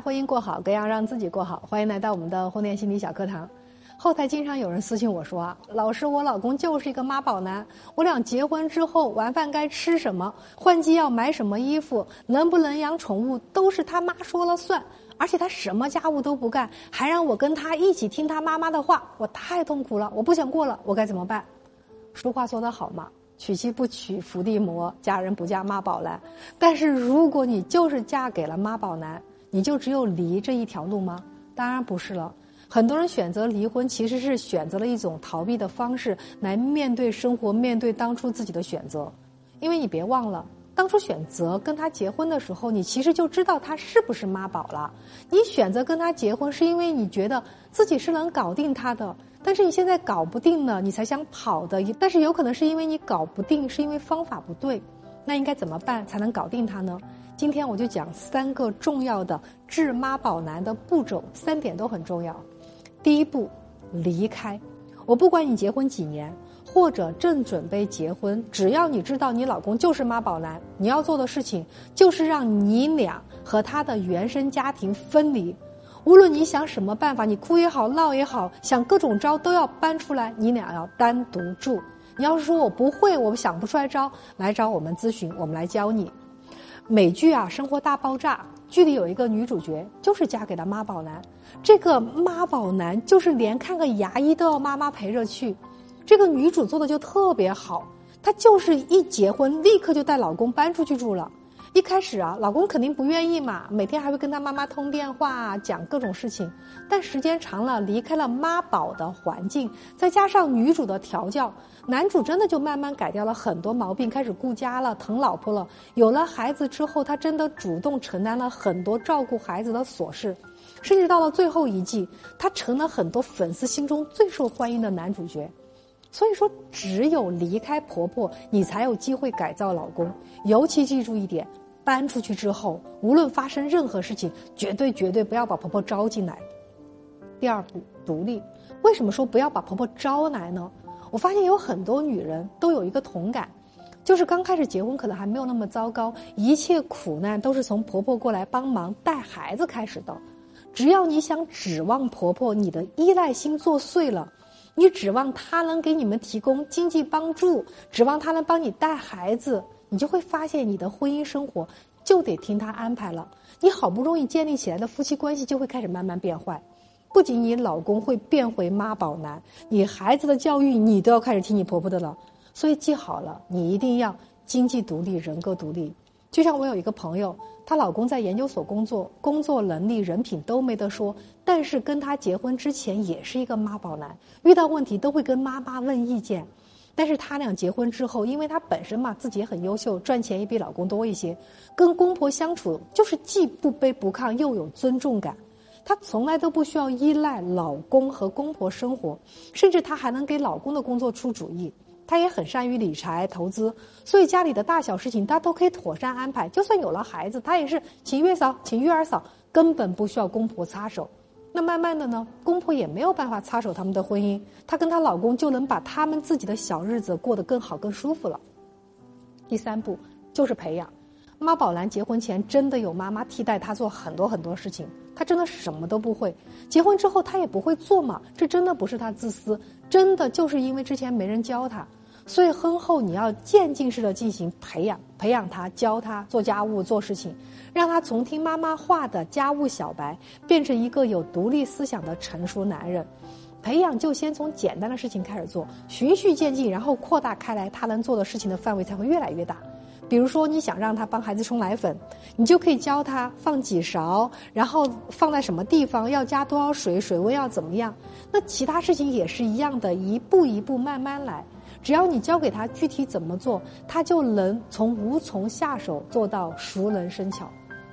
婚姻过好，更要让自己过好。欢迎来到我们的婚恋心理小课堂。后台经常有人私信我说，老师，我老公就是一个妈宝男。我俩结婚之后，晚饭该吃什么，换季要买什么衣服，能不能养宠物，都是他妈说了算。而且他什么家务都不干，还让我跟他一起听他妈妈的话，我太痛苦了，我不想过了，我该怎么办？俗话说得好嘛，娶妻不娶伏地魔，嫁人不嫁妈宝男。但是如果你就是嫁给了妈宝男，你就只有离这一条路吗？当然不是了。很多人选择离婚，其实是选择了一种逃避的方式来面对生活，面对当初自己的选择。因为你别忘了，当初选择跟他结婚的时候，你其实就知道他是不是妈宝了。你选择跟他结婚，是因为你觉得自己是能搞定他的。但是你现在搞不定了，你才想跑的。但是有可能是因为你搞不定，是因为方法不对。那应该怎么办才能搞定他呢？今天我就讲三个重要的治妈宝男的步骤，三点都很重要。第一步，离开。我不管你结婚几年，或者正准备结婚，只要你知道你老公就是妈宝男，你要做的事情就是让你俩和他的原生家庭分离。无论你想什么办法，你哭也好，闹也好，想各种招都要搬出来，你俩要单独住。你要是说我不会，我想不出来招，来找我们咨询，我们来教你。美剧啊，《生活大爆炸》剧里有一个女主角，就是嫁给了妈宝男。这个妈宝男就是连看个牙医都要妈妈陪着去。这个女主做的就特别好，她就是一结婚立刻就带老公搬出去住了。一开始啊，老公肯定不愿意嘛，每天还会跟他妈妈通电话，讲各种事情。但时间长了，离开了妈宝的环境，再加上女主的调教，男主真的就慢慢改掉了很多毛病，开始顾家了，疼老婆了。有了孩子之后，他真的主动承担了很多照顾孩子的琐事，甚至到了最后一季，他成了很多粉丝心中最受欢迎的男主角。所以说，只有离开婆婆，你才有机会改造老公。尤其记住一点。搬出去之后，无论发生任何事情，绝对绝对不要把婆婆招进来。第二步，独立。为什么说不要把婆婆招来呢？我发现有很多女人都有一个同感，就是刚开始结婚可能还没有那么糟糕，一切苦难都是从婆婆过来帮忙带孩子开始的。只要你想指望婆婆，你的依赖心作祟了，你指望他能给你们提供经济帮助，指望他能帮你带孩子。你就会发现，你的婚姻生活就得听他安排了。你好不容易建立起来的夫妻关系就会开始慢慢变坏。不仅你老公会变回妈宝男，你孩子的教育你都要开始听你婆婆的了。所以记好了，你一定要经济独立、人格独立。就像我有一个朋友，她老公在研究所工作，工作能力、人品都没得说，但是跟她结婚之前也是一个妈宝男，遇到问题都会跟妈妈问意见。但是他俩结婚之后，因为他本身嘛自己也很优秀，赚钱也比老公多一些，跟公婆相处就是既不卑不亢，又有尊重感。她从来都不需要依赖老公和公婆生活，甚至她还能给老公的工作出主意。她也很善于理财投资，所以家里的大小事情她都可以妥善安排。就算有了孩子，她也是请月嫂，请育儿嫂，根本不需要公婆插手。那慢慢的呢，公婆也没有办法插手他们的婚姻，她跟她老公就能把他们自己的小日子过得更好、更舒服了。第三步就是培养，妈宝男结婚前真的有妈妈替代他做很多很多事情，他真的什么都不会。结婚之后他也不会做嘛，这真的不是他自私，真的就是因为之前没人教他。所以婚后你要渐进式的进行培养，培养他，教他做家务、做事情，让他从听妈妈话的家务小白变成一个有独立思想的成熟男人。培养就先从简单的事情开始做，循序渐进，然后扩大开来，他能做的事情的范围才会越来越大。比如说，你想让他帮孩子冲奶粉，你就可以教他放几勺，然后放在什么地方，要加多少水，水温要怎么样。那其他事情也是一样的，一步一步慢慢来。只要你教给他具体怎么做，他就能从无从下手做到熟能生巧。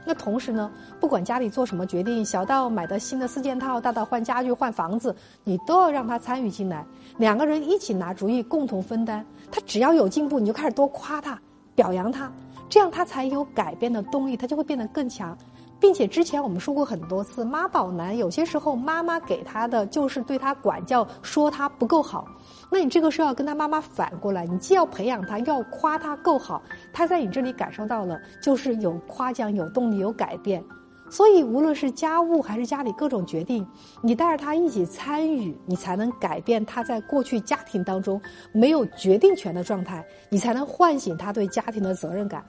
那同时呢，不管家里做什么决定，小到买的新的四件套，大到换家具、换房子，你都要让他参与进来，两个人一起拿主意，共同分担。他只要有进步，你就开始多夸他、表扬他，这样他才有改变的动力，他就会变得更强。并且之前我们说过很多次，妈宝男有些时候妈妈给他的就是对他管教，说他不够好。那你这个时候要跟他妈妈反过来，你既要培养他，要夸他够好，他在你这里感受到了就是有夸奖、有动力、有改变。所以，无论是家务还是家里各种决定，你带着他一起参与，你才能改变他在过去家庭当中没有决定权的状态，你才能唤醒他对家庭的责任感。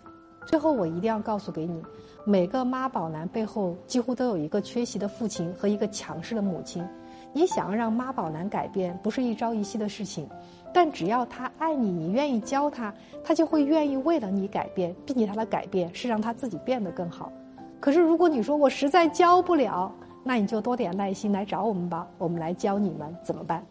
最后，我一定要告诉给你，每个妈宝男背后几乎都有一个缺席的父亲和一个强势的母亲。你想要让妈宝男改变，不是一朝一夕的事情，但只要他爱你，你愿意教他，他就会愿意为了你改变，并且他的改变是让他自己变得更好。可是，如果你说我实在教不了，那你就多点耐心来找我们吧，我们来教你们怎么办。